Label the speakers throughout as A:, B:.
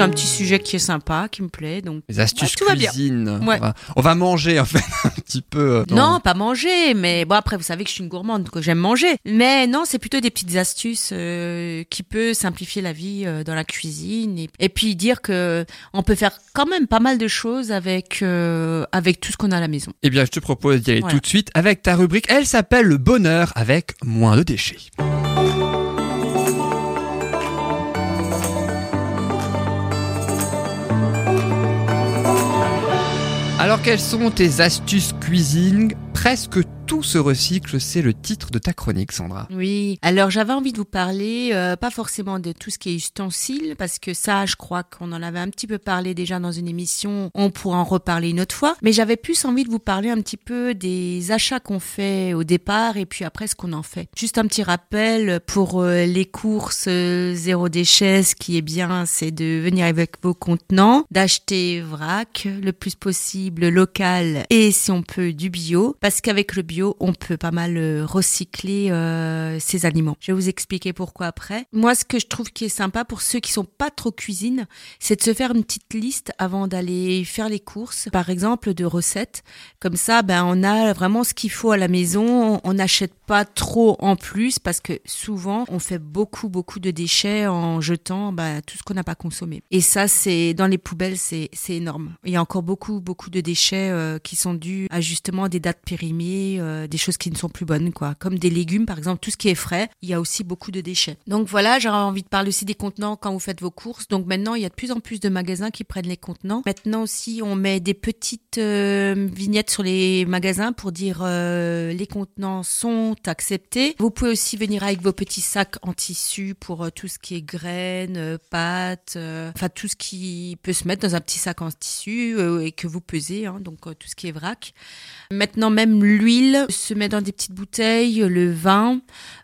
A: j'ai un petit sujet qui est sympa, qui me plaît. Donc,
B: Les astuces
A: Ouais, tout va bien.
B: cuisine.
A: Ouais.
B: On, va, on va manger en fait un petit peu. euh, dans-
A: Non, pas manger, mais bon après vous savez que je suis une gourmande, que j'aime manger. Mais non, c'est plutôt des petites astuces euh, qui peut simplifier la vie euh, dans la cuisine et, et puis dire que on peut faire quand même pas mal de choses avec euh, avec tout ce qu'on a à la maison.
B: Eh bien, je te propose d'y aller
A: Voilà.
B: tout de suite avec ta rubrique. Elle s'appelle le bonheur avec moins de déchets. Quelles sont tes astuces cuisine Presque tout se recycle, c'est le titre de ta chronique, Sandra?
A: Oui. Alors j'avais envie de vous parler, euh, pas forcément de tout ce qui est ustensiles, parce que ça, je crois qu'on en avait un petit peu parlé déjà dans une émission. On pourra en reparler une autre fois. Mais j'avais plus envie de vous parler un petit peu des achats qu'on fait au départ et puis après ce qu'on en fait. Juste un petit rappel pour euh, les courses euh, zéro déchet. Ce qui est bien, c'est de venir avec vos contenants, d'acheter vrac le plus possible local et si on peut du bio, qu'avec le bio, on peut pas mal euh, recycler euh, ces aliments. Je vais vous expliquer pourquoi après. Moi, ce que je trouve qui est sympa pour ceux qui sont pas trop cuisine, c'est de se faire une petite liste avant d'aller faire les courses, par exemple de recettes. Comme ça, ben on a vraiment ce qu'il faut à la maison. On n'achète pas trop en plus parce que souvent on fait beaucoup beaucoup de déchets en jetant ben, tout ce qu'on n'a pas consommé. Et ça, c'est dans les poubelles, c'est énorme. Il y a encore beaucoup beaucoup de déchets euh, qui sont dus à justement des dates euh, des choses qui ne sont plus bonnes, quoi. Comme des légumes, par exemple, tout ce qui est frais, il y a aussi beaucoup de déchets. Donc voilà, j'aurais envie de parler aussi des contenants quand vous faites vos courses. Donc maintenant, il y a de plus en plus de magasins qui prennent les contenants. Maintenant aussi, on met des petites euh, vignettes sur les magasins pour dire euh, les contenants sont acceptés. Vous pouvez aussi venir avec vos petits sacs en tissu pour tout ce qui est graines, pâtes, enfin tout ce qui peut se mettre dans un petit sac en tissu et que vous pesez, hein, donc tout ce qui est vrac. Maintenant, même l'huile se met dans des petites bouteilles, le vin,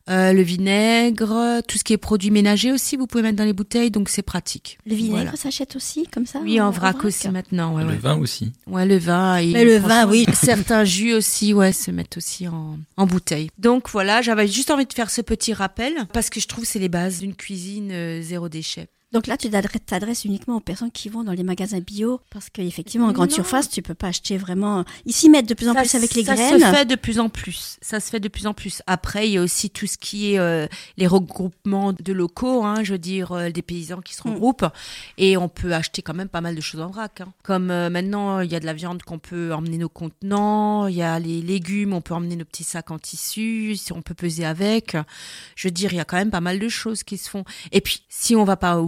A: euh, le vinaigre, tout ce qui est produits ménagers aussi, vous pouvez mettre dans les bouteilles, donc c'est pratique.
C: Le vinaigre
A: Voilà.
C: s'achète aussi comme ça
A: Oui, en vrac aussi maintenant. Ouais,
D: le
A: ouais.
D: vin aussi.
A: Ouais, le vin. et
C: Mais le vin, oui.
A: Certains jus aussi, ouais, se mettent aussi en, en bouteille. Donc voilà, j'avais juste envie de faire ce petit rappel parce que je trouve que c'est les bases d'une cuisine euh, zéro déchet.
C: Donc là, tu t'adresses- uniquement aux personnes qui vont dans les magasins bio, parce qu'effectivement, en grande
A: Non.
C: surface, tu peux pas acheter vraiment. Ici, mettre de plus en
A: Ça
C: plus avec les
A: ça
C: graines.
A: se fait de plus en plus. Ça se fait de plus en plus. Après, il y a aussi tout ce qui est euh, les regroupements de locaux, hein, je veux dire euh, des paysans qui se
C: Mm.
A: regroupent, et on peut acheter quand même pas mal de choses en vrac. hein. Comme euh, maintenant, il y a de la viande qu'on peut emmener nos contenants, il y a les légumes, on peut emmener nos petits sacs en tissu, si on peut peser avec. Je veux dire, il y a quand même pas mal de choses qui se font. Et puis, si on va pas au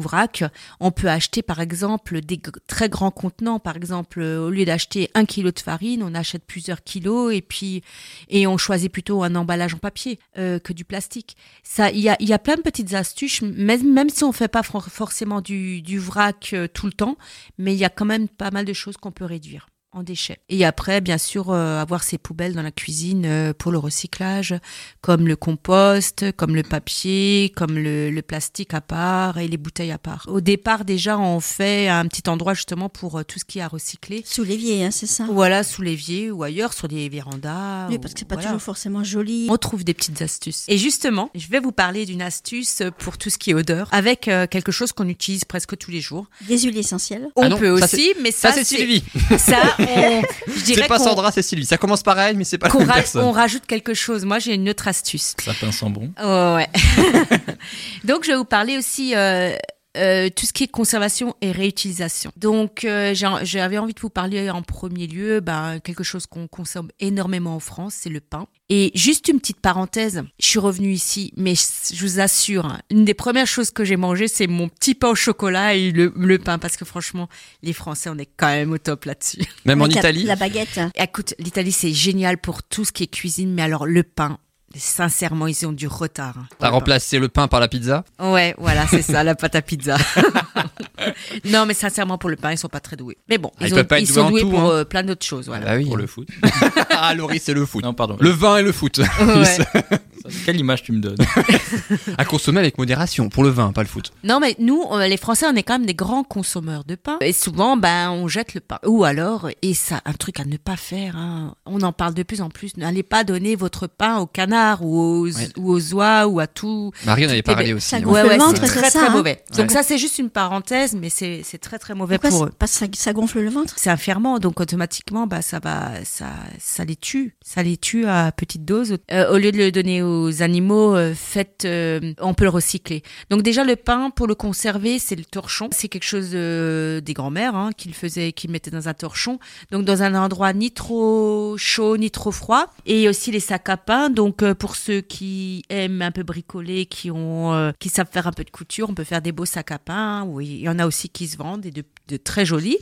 A: on peut acheter par exemple des très grands contenants. Par exemple, euh, au lieu d'acheter un kilo de farine, on achète plusieurs kilos et puis et on choisit plutôt un emballage en papier euh, que du plastique. Ça, il y a, y a plein de petites astuces, même, même si on fait pas for- forcément du, du vrac euh, tout le temps, mais il y a quand même pas mal de choses qu'on peut réduire en déchets. Et après, bien sûr, euh, avoir ces poubelles dans la cuisine euh, pour le recyclage, comme le compost, comme le papier, comme le, le plastique à part et les bouteilles à part. Au départ, déjà, on fait un petit endroit justement pour euh, tout ce qui est à recycler.
C: Sous l'évier, hein, c'est ça?
A: Voilà, sous l'évier ou ailleurs, sur des vérandas.
C: Oui,
A: ou-
C: parce que c'est pas
A: voilà.
C: toujours forcément joli.
A: On trouve des petites astuces. Et justement, je vais vous parler d'une astuce pour tout ce qui est odeur, avec euh, quelque chose qu'on utilise presque tous les jours.
C: Des huiles essentielles.
A: On
B: Ah non,
A: peut
B: ça,
A: aussi, mais ça,
B: Ça, c'est Sylvie.
A: Ça, on- je dirais
B: C'est pas Sandra, c'est Sylvie. Ça commence pareil, mais c'est pas la
A: qu'on
B: même
A: ra-
B: personne.
A: on rajoute quelque chose. Moi, j'ai une autre astuce.
D: Sapin sans bon.
A: Oh, ouais. Donc, je vais vous parler aussi euh, euh, tout ce qui est conservation et réutilisation. Donc, euh, j'ai- j'avais envie de vous parler en premier lieu, ben, quelque chose qu'on consomme énormément en France, c'est le pain. Et juste une petite parenthèse, je suis revenue ici, mais je vous assure, hein, une des premières choses que j'ai mangé, c'est mon petit pain au chocolat et le, le pain, parce que franchement, les Français, on est quand même au top là-dessus.
B: Même en Italie.
C: La baguette.
A: Écoute, l'Italie, c'est génial pour tout ce qui est cuisine, mais alors le pain, sincèrement, ils ont du retard. hein,
B: T'as
A: le pain.
B: remplacé le pain par la pizza
A: Ouais, voilà, c'est ça, la pâte à pizza. non, mais sincèrement, pour le pain, ils sont pas très doués. Mais bon,
B: Ah, ils
A: ils, ont-
B: peuvent pas être
A: ils
B: doués
A: sont
B: en
A: doués
B: tout,
A: pour
B: hein.
A: euh, plein d'autres choses. Voilà.
B: Ah oui.
D: Pour le foot.
B: ah, Laurie, c'est le foot.
D: Non, pardon.
B: Le vin et le foot.
A: Ouais.
D: Quelle image tu me donnes
B: À consommer avec modération, pour le vin, pas le foot.
A: Non, mais nous, les Français, on est quand même des grands consommateurs de pain. Et souvent, ben, on jette le pain. Ou alors, et ça, un truc à ne pas faire, hein, on en parle de plus en plus, n'allez pas donner votre pain au canard ou aux,
B: Ouais.
A: ou aux oies ou à tout.
B: Marie en avait
A: Eh
B: parlé
A: ben,
B: aussi.
C: ça
B: ouais.
C: gonfle le ventre,
A: c'est
C: c'est
A: très
C: ça,
A: très
C: hein.
A: mauvais. Donc
B: Ouais.
A: ça, c'est juste une parenthèse, mais c'est c'est très très mauvais
C: Pourquoi
A: pour eux.
C: Parce que ça, ça gonfle le ventre?
A: C'est un ferment, donc automatiquement, bah ça va, ça, ça les tue, ça les tue à petite dose. Euh, au lieu de le donner aux animaux, euh, faites, euh, on peut le recycler. Donc déjà le pain pour le conserver, c'est le torchon. C'est quelque chose euh, des grands-mères hein, qui le faisaient, qui le mettaient dans un torchon. Donc dans un endroit ni trop chaud ni trop froid. Et aussi les sacs à pain. Donc pour ceux qui aiment un peu bricoler, qui ont, qui savent faire un peu de couture, on peut faire des beaux sacs à pain. Oui, il y en a aussi qui se vendent et de, très jolis.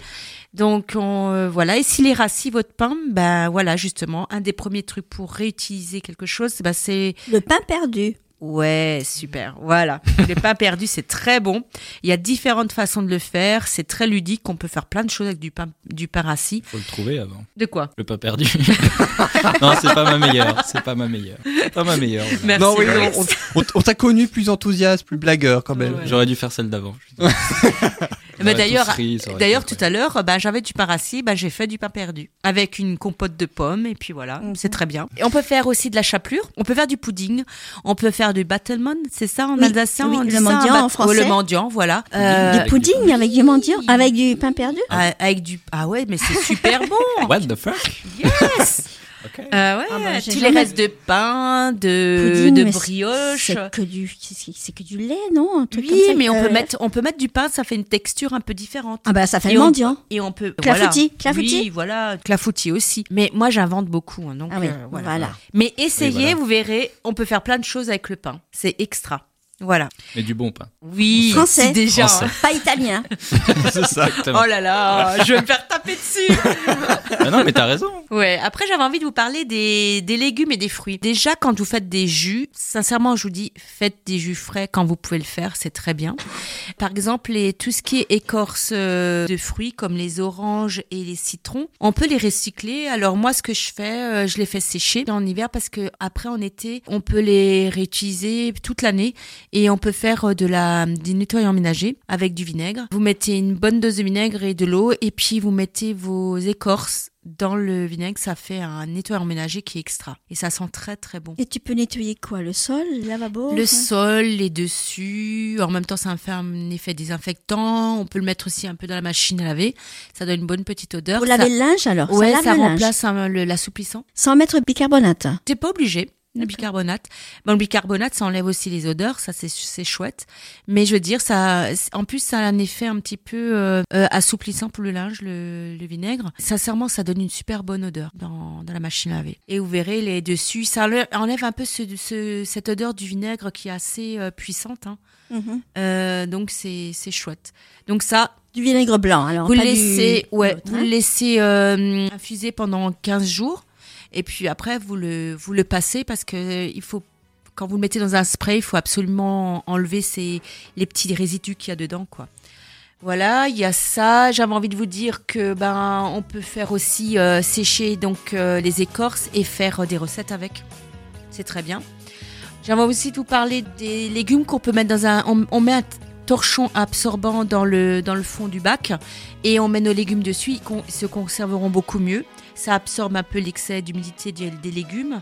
A: Donc on, voilà, et s'il est rassis votre pain, ben voilà justement un des premiers trucs pour réutiliser quelque chose, ben c'est
C: Le pain perdu.
A: ouais super, voilà. le pain perdu c'est très bon. Il y a différentes façons de le faire, c'est très ludique, on peut faire plein de choses avec du pain du pain rassis.
D: Faut le trouver avant.
A: De quoi?
D: Le pas perdu. non, c'est pas ma meilleure. C'est pas ma meilleure. Pas ma meilleure.
A: Merci.
B: Non, oui, on, on- on t'a connu plus enthousiaste, plus blagueur quand même.
A: Ouais.
D: J'aurais dû faire celle d'avant.
A: Mais d'ailleurs,
D: d'ailleurs,
A: tout à l'heure, ben j'avais du pain rassis, ben j'ai fait du pain perdu avec une compote de pommes et puis voilà,
C: Mhm.
A: c'est très bien. Et on peut faire aussi de la chapelure, on peut faire du pudding, on peut faire du battlemon, c'est ça en
C: Oui,
A: alsacien
C: oui,
A: on
C: le mendiant en français.
A: oh, le mendiant, voilà. Euh,
C: du
D: avec
C: pudding avec du mendiant, avec du pain perdu
A: ah, avec du ah ouais, mais c'est super bon.
D: What the fuck?
A: Yes.
D: Ok.
A: Euh, ouais,
C: Ah bah,
A: tous les restes de pain, de
C: Pudding,
A: de
C: mais
A: brioche.
C: C'est que du, c'est que du lait, non Un truc
A: Oui,
C: comme ça,
A: mais on
C: euh,
A: peut mettre on peut mettre du pain, ça fait une texture un peu différente.
C: Ah bah ça fait
A: Et
C: le
A: on-
C: mendiant.
A: Et on peut
C: Clafoutis,
A: voilà.
C: clafoutis.
A: Oui, voilà, clafoutis aussi. Mais moi j'invente beaucoup hein, donc
C: Ah oui,
A: euh, voilà.
C: voilà.
A: Mais essayez,
D: Oui, voilà.
A: vous verrez, on peut faire plein de choses avec le pain. C'est extra. Voilà.
D: Mais du bon pain.
A: Oui,
C: Français.
A: déjà.
D: Français.
A: hein.
C: Pas italien.
D: c'est ça.
A: Oh là là, je vais me faire taper dessus.
D: Ah non, mais t'as raison.
A: Ouais, après j'avais envie de vous parler des, des légumes et des fruits. Déjà quand vous faites des jus, sincèrement je vous dis, faites des jus frais quand vous pouvez le faire, c'est très bien. Par exemple, les, tout ce qui est écorce euh, de fruits comme les oranges et les citrons, on peut les recycler. Alors moi ce que je fais, euh, je les fais sécher en hiver parce que après en été, on peut les réutiliser toute l'année et on peut faire euh, de la du nettoyant ménager avec du vinaigre. Vous mettez une bonne dose de vinaigre et de l'eau et puis vous mettez vos écorces dans le vinaigre, ça fait un nettoyant ménager qui est extra et ça sent très très bon.
C: Et tu peux nettoyer quoi? Le sol, le lavabo
A: Le sol, les dessus, en même temps ça fait un effet désinfectant, on peut le mettre aussi un peu dans la machine à laver, ça donne une bonne petite odeur.
C: Pour
A: ça...
C: laver le linge alors?
A: Ouais,
C: ça,
A: ça, remplace le- l'assouplissant.
C: Sans mettre bicarbonate?
A: T'es pas obligé. Le bicarbonate. Bon, le bicarbonate, ça enlève aussi les odeurs, ça c'est chouette. Mais je veux dire, ça, en plus, ça a un effet un petit peu euh, euh, assouplissant pour le linge, le, le vinaigre. Sincèrement, ça donne une super bonne odeur dans, dans la machine à laver. Et vous verrez les dessus, ça enlève- un peu ce, ce- cette odeur du vinaigre qui est assez euh, puissante. hein.
C: Mhm.
A: Euh, donc c'est c'est chouette. Donc ça,
C: Du vinaigre blanc alors.
A: vous le laissez, ouais,
C: hein.
A: laissez euh, infuser pendant 15 jours. Et puis après, vous le, vous le passez parce que il faut, quand vous le mettez dans un spray, il faut absolument enlever ces, les petits résidus qu'il y a dedans, quoi. Voilà, il y a ça. J'avais envie de vous dire que ben on peut faire aussi euh, sécher donc euh, les écorces et faire euh, des recettes avec. C'est très bien. J'avais aussi vous parler des légumes qu'on peut mettre dans un. On, met un torchon absorbant dans le dans le fond du bac et on met nos légumes dessus. Ils se conserveront beaucoup mieux. Ça absorbe un peu l'excès d'humidité des, légumes.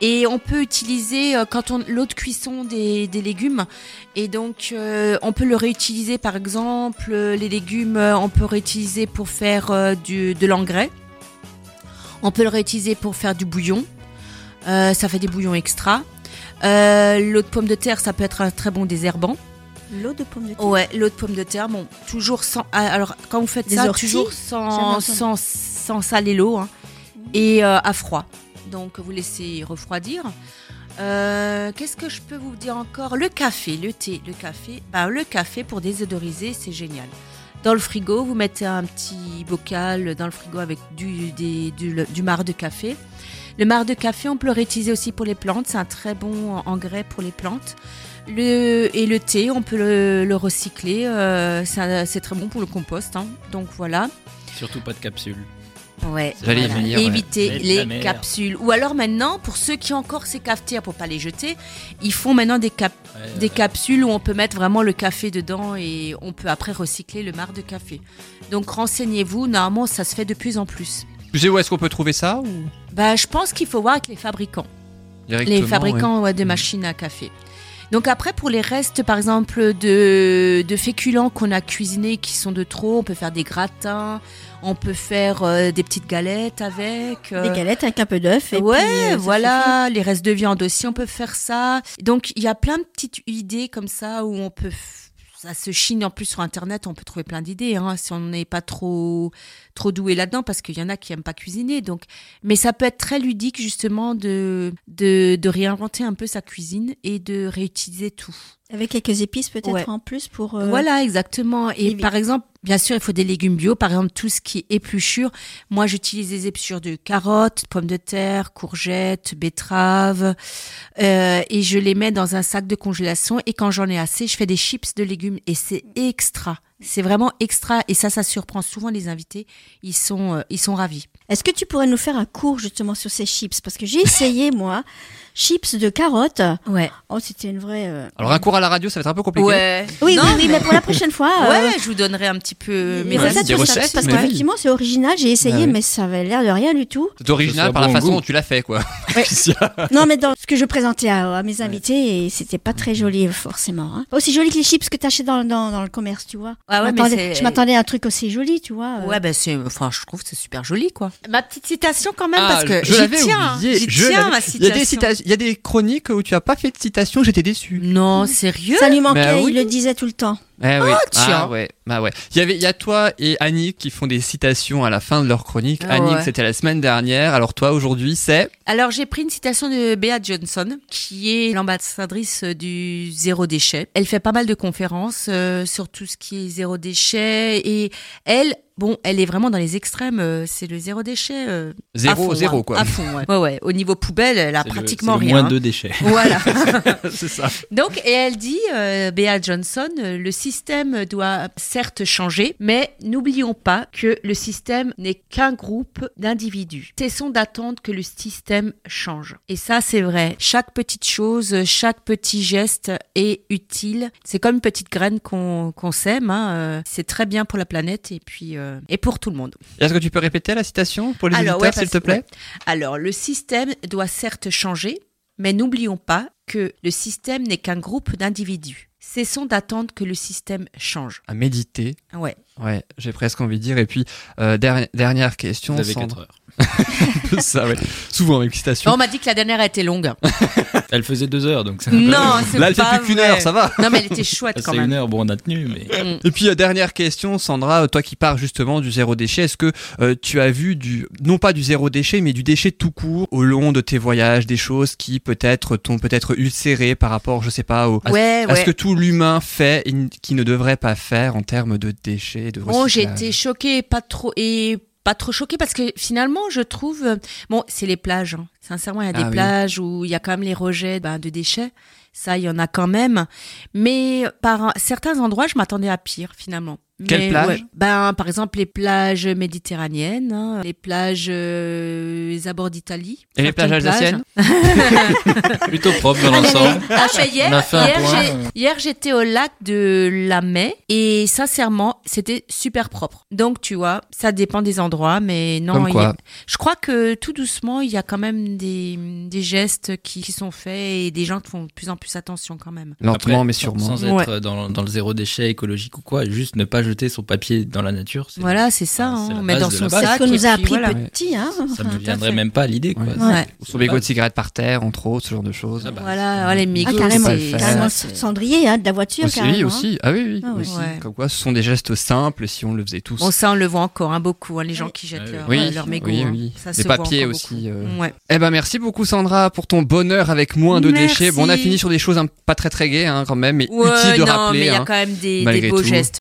A: Et on peut utiliser euh, quand on l'eau de cuisson des, des légumes. Et donc euh, on peut le réutiliser par exemple euh, les légumes. on peut réutiliser pour faire euh, du, de l'engrais. On peut le réutiliser pour faire du bouillon. Euh, ça fait des bouillons extra. L'eau de pomme de terre, ça peut être un très bon désherbant.
C: L'eau de pomme de terre.
A: Ouais, l'eau de pomme de terre, bon, toujours sans. ah, Alors, quand vous faites
C: Des
A: ça,
C: orties
A: toujours sans, sans, sans saler l'eau hein, et euh, à froid. Donc, vous laissez refroidir. Euh, Qu'est-ce que je peux vous dire encore? Le café, le thé, le café. Bah, le café pour désodoriser, c'est génial. Dans le frigo, vous mettez un petit bocal dans le frigo avec du, des- du, du marc de café. Le marc de café, on peut le réutiliser aussi pour les plantes. C'est un très bon engrais pour les plantes. Le, et le thé, on peut le, le recycler. euh, c'est très bon pour le compost. hein. Donc voilà.
D: Surtout pas de capsule.
A: Ouais.
B: J'allais
A: voilà.
B: y venir.
A: Éviter les capsules. Ou alors maintenant, pour ceux qui ont encore ces cafetières pour pas les jeter, ils font maintenant des, cap-
D: Ouais,
A: des capsules où on peut mettre vraiment le café dedans et on peut après recycler le marc de café. Donc renseignez-vous, normalement ça se fait de plus en plus.
B: Tu sais où est-ce qu'on peut trouver ça ou?
A: Bah, je pense qu'il faut voir avec les fabricants. les fabricants ouais, de machines à café. Donc après, pour les restes, par exemple, de, de féculents qu'on a cuisinés qui sont de trop, on peut faire des gratins, on peut faire euh, des petites galettes avec. euh,
C: Des galettes avec un peu d'œuf. et
A: Ouais,
C: puis, euh,
A: voilà, les restes de viande aussi, on peut faire ça. Donc il y a plein de petites idées comme ça où on peut. Ça se chine en plus sur Internet, on peut trouver plein d'idées hein, si on n'est pas trop trop doué là-dedans parce qu'il y en a qui aiment pas cuisiner. Donc, mais ça peut être très ludique justement de, de réinventer un peu sa cuisine et de réutiliser tout.
C: Avec quelques épices peut-être
A: Ouais.
C: en plus pour. euh,
A: Voilà, exactement. Et par exemple, bien sûr, il faut des légumes bio. Par exemple, tout ce qui est épluchure. Moi, j'utilise des épluchures de carottes, pommes de terre, courgettes, betteraves. euh, et je les mets dans un sac de congélation. Et quand j'en ai assez, je fais des chips de légumes. Et c'est extra. C'est vraiment extra. Et ça, ça surprend souvent les invités. Ils sont, euh, ils sont ravis.
C: Est-ce que tu pourrais nous faire un cours justement sur ces chips? Parce que j'ai essayé moi, chips de carottes.
A: Ouais.
C: Oh, c'était une vraie. euh,
B: Alors un cours à la radio, ça va être un peu compliqué.
A: Ouais.
C: Oui,
A: Non,
C: oui, oui, mais pour la prochaine fois. euh,
A: Ouais, je vous donnerai un petit peu mes
C: les
B: Ouais,
C: recettes,
B: des
C: parce
B: mais
C: qu'effectivement c'est original, j'ai essayé,
B: Ah oui.
C: mais ça avait l'air de rien du tout.
B: C'est original par la
D: bon
B: façon
D: goût.
B: dont tu l'as fait, quoi.
C: Non, mais dans ce que je présentais à, à mes invités, et c'était pas très joli forcément. Hein. Pas aussi joli que les chips que t'achètes dans, dans, dans le commerce, tu vois.
A: Ah ouais,
C: Je
A: mais
C: m'attendais-
A: c'est-
C: je m'attendais à un truc aussi joli, tu vois. euh.
A: Ouais, ben c'est, enfin, je trouve que c'est super joli, quoi. Ma petite citation quand même,
B: Ah,
A: parce que
B: je
A: j'y
B: l'avais
A: tiens,
B: oublié.
A: j'y
B: je
A: tiens ma
B: Il y a des
A: citation.
B: cita- il y a des chroniques où tu as pas fait de citation, j'étais déçu.
A: Non, sérieux?
C: Ça lui manquait,
B: Bah oui.
C: il le disait tout le temps.
B: Eh oui.
A: tiens.
B: Ah ouais. Bah ouais. Il y avait, il y a toi et Annick qui font des citations à la fin de leur chronique.
A: Ah
B: Annick,
A: ouais.
B: c'était la semaine dernière. Alors toi, aujourd'hui, c'est
A: Alors, j'ai pris une citation de Bea Johnson, qui est l'ambassadrice du zéro déchet. Elle fait pas mal de conférences euh, sur tout ce qui est zéro déchet et elle, bon, elle est vraiment dans les extrêmes. euh, c'est le zéro déchet. euh, à
B: zéro,
A: fond,
B: zéro
A: hein,
B: quoi.
A: À fond, ouais. ouais, ouais. Au niveau poubelle, elle a
D: C'est le-
A: pratiquement
D: c'est le
A: rien.
D: Moins de déchets.
A: Voilà.
B: c'est ça.
A: Donc, et elle dit, euh, Bea Johnson, euh, le système doit certes changer, mais n'oublions pas que le système n'est qu'un groupe d'individus. Cessons d'attendre que le système change. Et ça, c'est vrai. Chaque petite chose, chaque petit geste est utile. C'est comme une petite graine qu'on qu'on sème. hein, euh, C'est très bien pour la planète et puis euh, et pour tout le monde.
B: Est-ce que tu peux répéter la citation pour les
A: Alors,
B: auditeurs,
A: ouais,
B: s'il te plaît
A: ouais. Alors, le système doit certes changer, mais n'oublions pas que le système n'est qu'un groupe d'individus. Cessons d'attendre que le système change.
B: À méditer.
A: Ouais.
B: Ouais, j'ai presque envie de dire. Et puis, euh, der- dernière question,
D: Vous avez
B: Sandre.
D: 4 heures.
B: ça, ouais. Souvent avec citation.
A: on m'a dit que la dernière a été longue.
D: Elle faisait 2 heures, donc c'est
A: non, c'est
B: Là, elle fait
A: pas
B: plus qu'une
A: vrai.
B: heure, ça va.
A: Non, mais elle était chouette quand
D: C'est
A: même.
D: une heure, bon, on a tenu, mais.
A: Mm.
B: Et puis euh, dernière question, Sandra, toi qui pars justement du zéro déchet, est-ce que euh, tu as vu du non pas du zéro déchet, mais du déchet tout court au long de tes voyages, des choses qui peut-être t'ont peut-être ulcéré par rapport, je sais pas, au, à,
A: Ouais,
B: à ce
A: ouais.
B: que tout l'humain fait et qui ne devrait pas faire en termes de déchets, de
A: Bon, j'ai
B: recyclage.
A: été choquée, pas trop et pas trop choquée parce que finalement, je trouve euh, bon, c'est les plages. hein. Sincèrement, il y a des
B: Ah oui.
A: plages où il y a quand même les rejets ben, de déchets. Ça, il y en a quand même. Mais par certains endroits, je m'attendais à pire finalement.
B: Quelles
A: Mais,
B: plages
A: ouais. Ben, par exemple, les plages méditerranéennes, hein, les plages euh, les abords d'Italie.
B: Et les plages alsaciennes
D: Plutôt propre dans l'ensemble.
A: Ah, hier,
D: On a fait un
A: hier,
D: point.
A: j'ai- hier, j'étais au lac de la Mai et sincèrement, c'était super propre. Donc, tu vois, ça dépend des endroits, mais non.
B: Comme quoi
A: a- je crois que tout doucement, il y a quand même des, des gestes qui, qui sont faits et des gens qui font de plus en plus attention quand même.
B: Lentement
D: Après,
B: mais sûrement.
D: Sans être dans, dans le zéro déchet écologique ou quoi, juste ne pas jeter son papier dans la nature.
A: Voilà, c'est ça.
D: Ah,
A: hein, on met dans son sac.
C: qu'on nous a appris
A: voilà.
C: petit. Hein,
D: Ça ne me viendrait même pas à l'idée, quoi.
B: Ouais.
D: C'est-
A: Ouais.
B: Ou son bégot de cigarette par terre, entre autres, ce genre de choses.
D: Ah bah,
A: Voilà, ouais, les
C: Ah,
A: mégots,
C: carrément,
B: faire.
C: carrément
A: c'est-
C: cendrier hein, de la voiture.
B: Aussi,
C: carrément,
B: oui,
C: hein.
B: aussi. Ah oui, oui.
C: Ah oui.
B: aussi.
A: Ouais.
B: Comme quoi, ce sont des gestes simples si on le faisait tous.
A: Bon, ça, on le voit encore hein, beaucoup, hein, les gens qui jettent
B: oui.
A: leurs mégots.
B: Oui, oui.
A: Ça
B: Les
A: se
B: papiers aussi, euh. Eh ben merci beaucoup Sandra pour ton bonheur avec moins de déchets. Bon, on a fini sur des choses pas très très gaies quand même, mais utiles de
A: non,
B: rappeler.
A: mais il y a quand même des, beaux gestes.